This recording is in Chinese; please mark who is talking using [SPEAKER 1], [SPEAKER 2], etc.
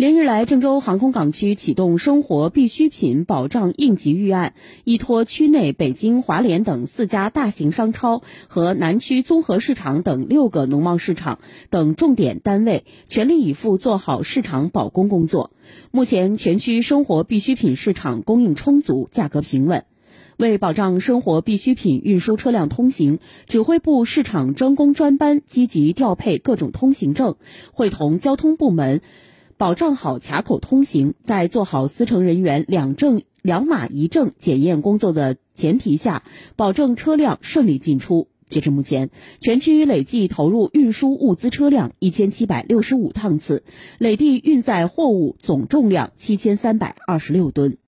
[SPEAKER 1] 连日来，郑州航空港区启动生活必需品保障应急预案，依托区内北京华联等四家大型商超和南区综合市场等六个农贸市场等重点单位，全力以赴做好市场保供工作。目前，全区生活必需品市场供应充足，价格平稳。为保障生活必需品运输车辆通行，指挥部市场专工专班积极调配各种通行证，会同交通部门。保障好卡口通行，在做好司乘人员两证两码一证检验工作的前提下，保证车辆顺利进出。截至目前，全区累计投入运输物资车辆一千七百六十五趟次，累计运载货物总重量七千三百二十六吨。